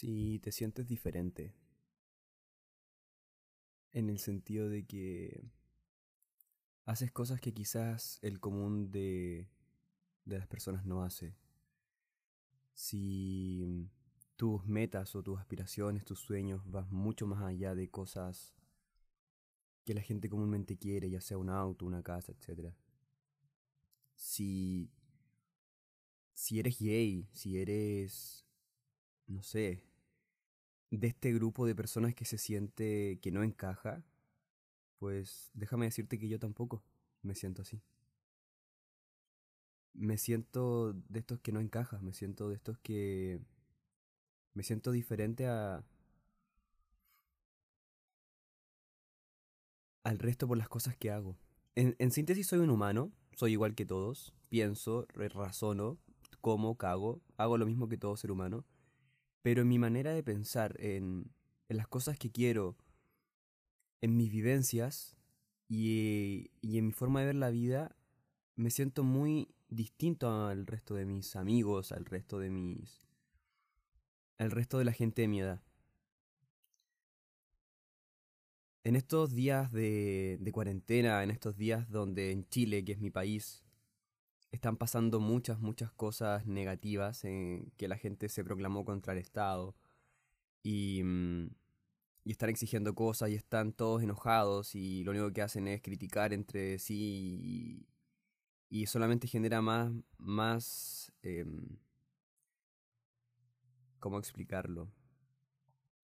si te sientes diferente. En el sentido de que haces cosas que quizás el común de, de las personas no hace. Si tus metas o tus aspiraciones, tus sueños vas mucho más allá de cosas que la gente comúnmente quiere, ya sea un auto, una casa, etc. Si, si eres gay, si eres no sé, de este grupo de personas que se siente que no encaja, pues déjame decirte que yo tampoco me siento así. Me siento de estos que no encaja, me siento de estos que me siento diferente a al resto por las cosas que hago. En, en síntesis soy un humano, soy igual que todos, pienso, razono, como, cago, hago lo mismo que todo ser humano pero en mi manera de pensar, en, en las cosas que quiero, en mis vivencias y, y en mi forma de ver la vida, me siento muy distinto al resto de mis amigos, al resto de mis... al resto de la gente de mi edad. En estos días de, de cuarentena, en estos días donde en Chile, que es mi país, están pasando muchas, muchas cosas negativas en que la gente se proclamó contra el Estado y, mm, y están exigiendo cosas y están todos enojados y lo único que hacen es criticar entre sí y, solamente genera más, más, eh, ¿cómo explicarlo?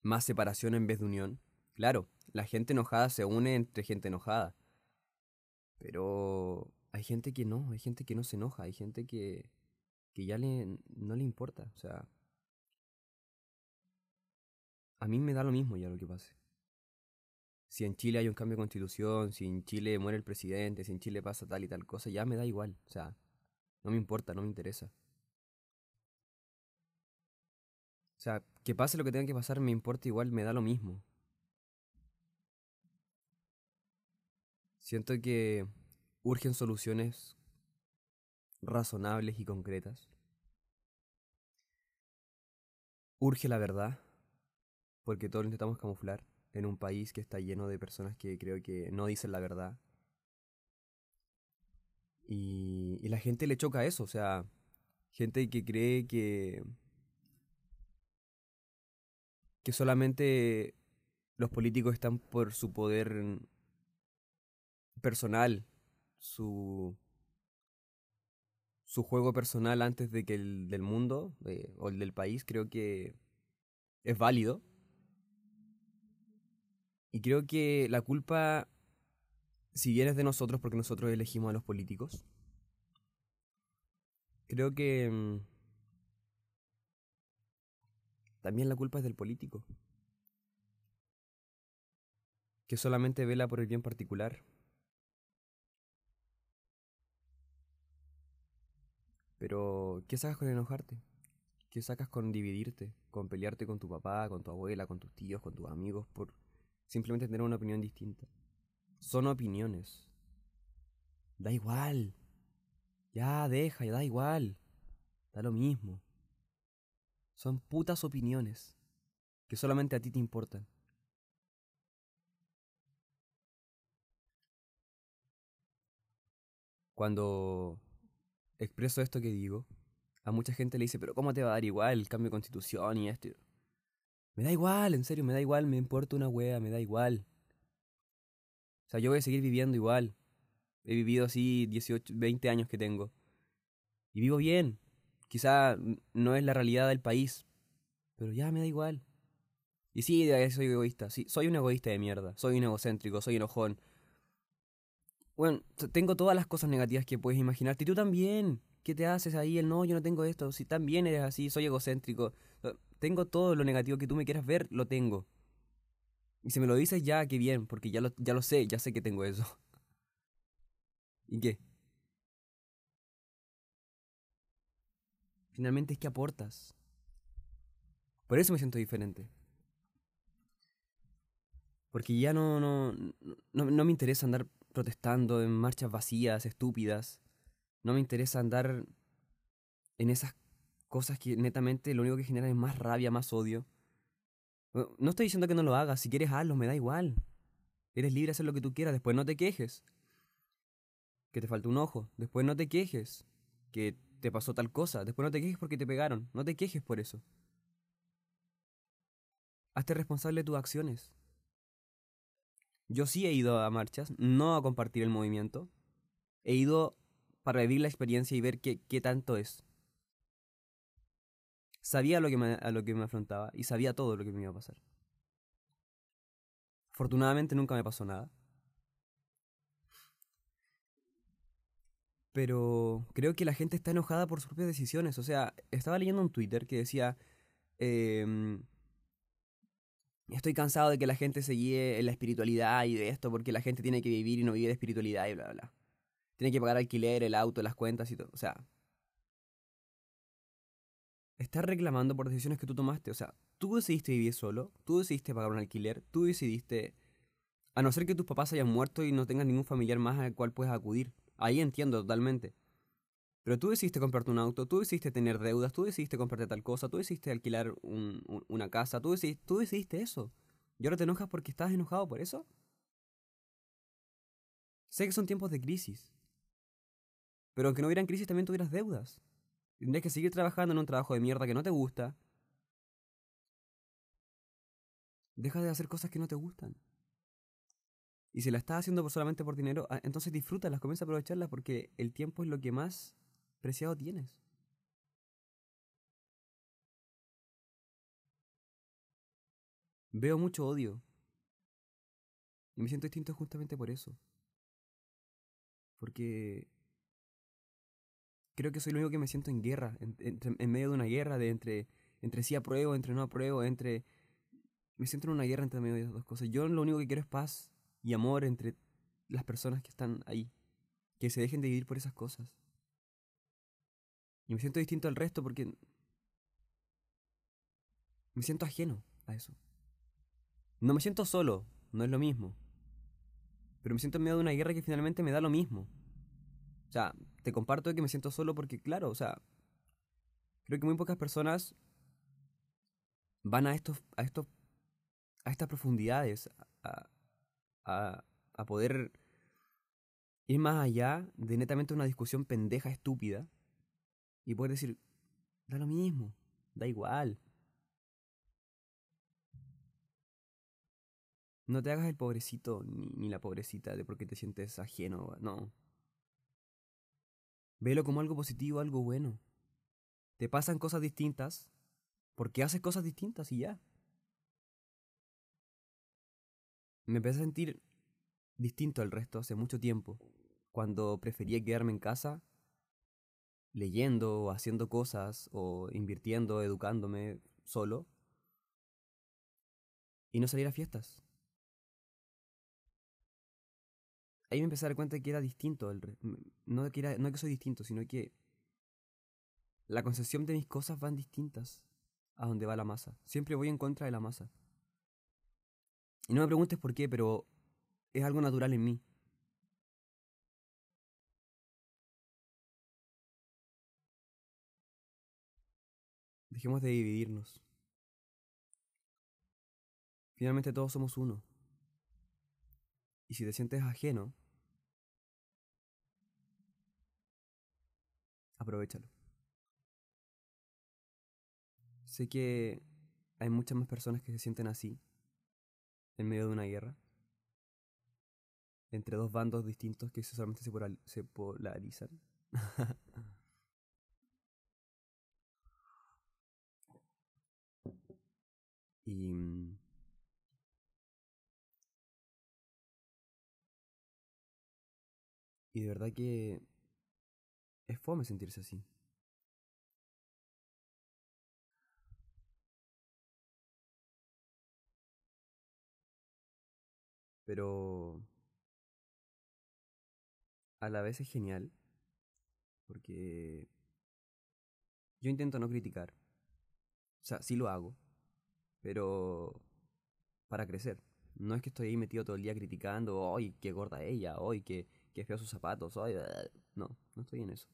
Más separación en vez de unión. Claro, la gente enojada se une entre gente enojada. Pero hay gente que no, hay gente que no se enoja, hay gente que, que ya le, no le importa. O sea, a mí me da lo mismo ya lo que pase. Si en Chile hay un cambio de constitución, si en Chile muere el presidente, si en Chile pasa tal y tal cosa, ya me da igual. O sea, no me importa, no me interesa. O sea, que pase lo que tenga que pasar, me importa igual, me da lo mismo. Siento que urgen soluciones razonables y concretas. Urge la verdad, porque todos lo intentamos camuflar en un país que está lleno de personas que creo que no dicen la verdad. Y, y la gente le choca eso, o sea, gente que cree que que solamente los políticos están por su poder personal su, su juego personal antes de que el del mundo eh, o el del país, creo que es válido. Y creo que la culpa, si bien es de nosotros porque nosotros elegimos a los políticos, creo que mm, también la culpa es del político, que solamente vela por el bien particular. Pero, ¿qué sacas con enojarte? ¿Qué sacas con dividirte? Con pelearte con tu papá, con tu abuela, con tus tíos, con tus amigos, por simplemente tener una opinión distinta. Son opiniones. Da igual. Ya, deja, ya da igual. Da lo mismo. Son putas opiniones que solamente a ti te importan. Cuando expreso esto que digo, a mucha gente le dice, pero ¿cómo te va a dar igual el cambio de constitución y esto? Me da igual, en serio, me da igual, me importa una wea, me da igual. O sea, yo voy a seguir viviendo igual. He vivido así 18, 20 años que tengo. Y vivo bien. Quizá no es la realidad del país, pero ya me da igual. Y sí, soy egoísta, sí, soy un egoísta de mierda, soy un egocéntrico, soy enojón, bueno, tengo todas las cosas negativas que puedes imaginarte. Y tú también. ¿Qué te haces ahí? El no, yo no tengo esto. Si también eres así, soy egocéntrico. Tengo todo lo negativo que tú me quieras ver, lo tengo. Y si me lo dices ya, qué bien, porque ya lo, ya lo sé, ya sé que tengo eso. ¿Y qué? Finalmente es que aportas. Por eso me siento diferente. Porque ya no, no, no, no me interesa andar protestando en marchas vacías, estúpidas. No me interesa andar en esas cosas que netamente lo único que generan es más rabia, más odio. No estoy diciendo que no lo hagas, si quieres hazlo, me da igual. Eres libre de hacer lo que tú quieras, después no te quejes. Que te falta un ojo, después no te quejes. Que te pasó tal cosa, después no te quejes porque te pegaron, no te quejes por eso. Hazte responsable de tus acciones. Yo sí he ido a marchas, no a compartir el movimiento. He ido para vivir la experiencia y ver qué, qué tanto es. Sabía lo que a lo que me afrontaba y sabía todo lo que me iba a pasar. Afortunadamente nunca me pasó nada. Pero creo que la gente está enojada por sus propias decisiones. O sea, estaba leyendo un Twitter que decía... Em, estoy cansado de que la gente se guíe en la espiritualidad y de esto porque la gente tiene que vivir y no vive de espiritualidad y bla, bla, bla. Tiene que pagar alquiler, el auto, las cuentas y todo. O sea, estás reclamando por decisiones que tú tomaste. O sea, tú decidiste vivir solo, tú decidiste pagar un alquiler, tú decidiste, a no ser que tus papás hayan muerto y no tengas ningún familiar más al cual puedes acudir. Ahí entiendo totalmente. Pero tú decidiste comprarte un auto, tú decidiste tener deudas, tú decidiste comprarte tal cosa, tú decidiste alquilar una casa, tú decidiste, tú decidiste eso. ¿Y ahora te enojas porque estás enojado por eso? Sé que son tiempos de crisis. Pero aunque no hubieran crisis también tuvieras deudas. Tendrías que seguir trabajando en un trabajo de mierda que no te gusta. Deja de hacer cosas que no te gustan. Y si la estás haciendo solamente por dinero, ah, entonces disfrútalas, comienza a aprovecharlas porque el tiempo es lo que más preciado tienes. Veo mucho odio. Y me siento distinto justamente por eso. Porque creo que soy lo único que me siento en guerra, en, medio de una guerra, de entre, entre sí apruebo, entre no apruebo, entre... Me siento en una guerra entre medio de esas dos cosas. Yo lo único que quiero es paz y amor entre las personas que están ahí. Que se dejen de vivir por esas cosas. Y me siento distinto al resto porque me siento ajeno a eso. No me siento solo, no es lo mismo. Pero me siento en medio de una guerra que finalmente me da lo mismo. O sea, te comparto que me siento solo porque, claro, o sea, creo que muy pocas personas van a estos, a estos, a estas profundidades, a, a, a poder ir más allá de netamente una discusión pendeja, estúpida, y poder decir, da lo mismo, da igual. No te hagas el pobrecito ni, ni la pobrecita de porque te sientes ajeno, no. Velo como algo positivo, algo bueno. Te pasan cosas distintas porque haces cosas distintas y ya. Me empecé a sentir distinto al resto hace mucho tiempo, cuando prefería quedarme en casa leyendo o haciendo cosas o invirtiendo, educándome solo y no salir a fiestas. ahí me empecé a dar cuenta de que era distinto. No, que era, no que soy distinto, sino que la concepción de mis cosas van distintas a donde va la masa. Siempre voy en contra de la masa. Y no me preguntes por qué, pero es algo natural en mí. Dejemos de dividirnos. Finalmente todos somos uno. Y si te sientes ajeno, aprovechalo. Sé que hay muchas más personas que se sienten así, en medio de una guerra, entre dos bandos distintos que solamente se, polarizan. y mm, Y de verdad que es fome sentirse así. Pero a la vez es genial porque yo intento no criticar. O sea, sí lo hago, pero para crecer. No es que estoy ahí metido todo el día criticando, hoy qué gorda ella, hoy qué, qué feo sus zapatos, hoy... No, no estoy en eso.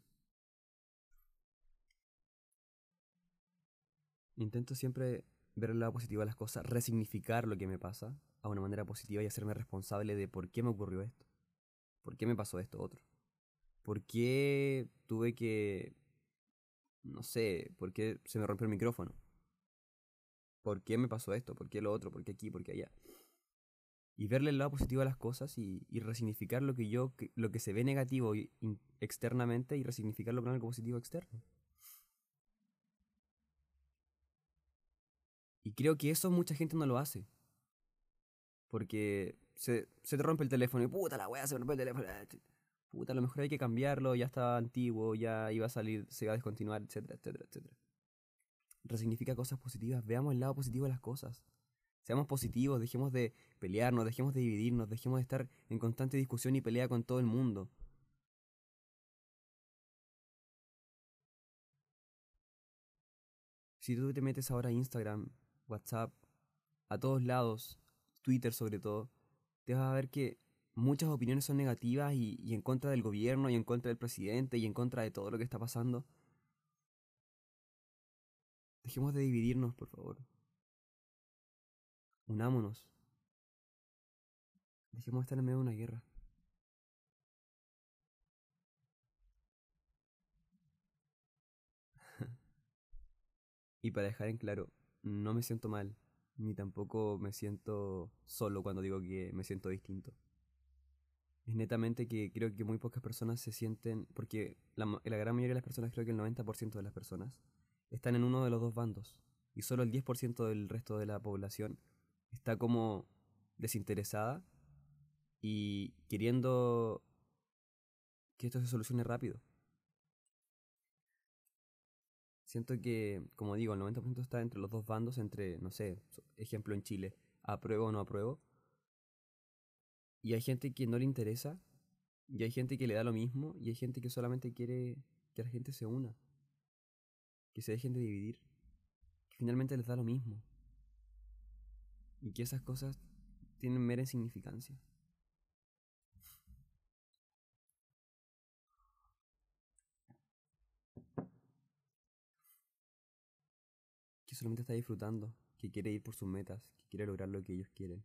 Intento siempre ver el lado positivo de las cosas, resignificar lo que me pasa a una manera positiva y hacerme responsable de por qué me ocurrió esto, por qué me pasó esto otro, por qué tuve que, no sé, por qué se me rompió el micrófono, por qué me pasó esto, por qué lo otro, por qué aquí, por qué allá. Y verle el lado positivo a las cosas y, y resignificar lo que yo, lo que se ve negativo externamente y resignificarlo con algo positivo externo. Y creo que eso mucha gente no lo hace. Porque se, se te rompe el teléfono y puta la weá, se me rompe el teléfono. Ah, puta, a lo mejor hay que cambiarlo, ya está antiguo, ya iba a salir, se va a descontinuar, etcétera, etcétera, etcétera. Resignifica cosas positivas, veamos el lado positivo de las cosas. Seamos positivos, dejemos de pelearnos, dejemos de dividirnos, dejemos de estar en constante discusión y pelea con todo el mundo. Si tú te metes ahora a Instagram WhatsApp, a todos lados, Twitter sobre todo, te vas a ver que muchas opiniones son negativas y, en contra del gobierno y en contra del presidente y en contra de todo lo que está pasando. Dejemos de dividirnos, por favor. Unámonos. Dejemos de estar en medio de una guerra. y para dejar en claro, no me siento mal, ni tampoco me siento solo cuando digo que me siento distinto. Es netamente que creo que muy pocas personas se sienten, porque la, la gran mayoría de las personas, creo que el 90% de las personas, están en uno de los dos bandos, y solo el 10% del resto de la población está como desinteresada y queriendo que esto se solucione rápido. Siento que, como digo, el 90% está entre los dos bandos, entre, no sé, ejemplo en Chile, apruebo o no apruebo. Y hay gente que no le interesa, y hay gente que le da lo mismo, y hay gente que solamente quiere que la gente se una, que se dejen de dividir, que finalmente les da lo mismo. Y que esas cosas tienen mera insignificancia. solamente está disfrutando, que quiere ir por sus metas, que quiere lograr lo que ellos quieren.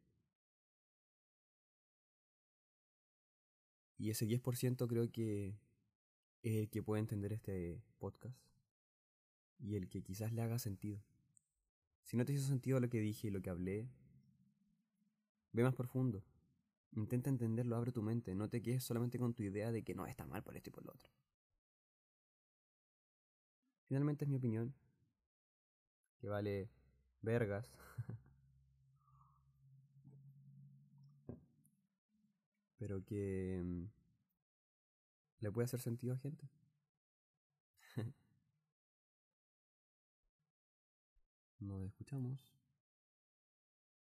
Y ese 10% creo que es el que puede entender este podcast y el que quizás le haga sentido. Si no te hizo sentido lo que dije y lo que hablé, ve más profundo. Intenta entenderlo, abre tu mente, no te quedes solamente con tu idea de que no está mal por esto y por lo otro. Finalmente es mi opinión, que vale vergas. Pero que mm, le puede hacer sentido a gente. Nos escuchamos.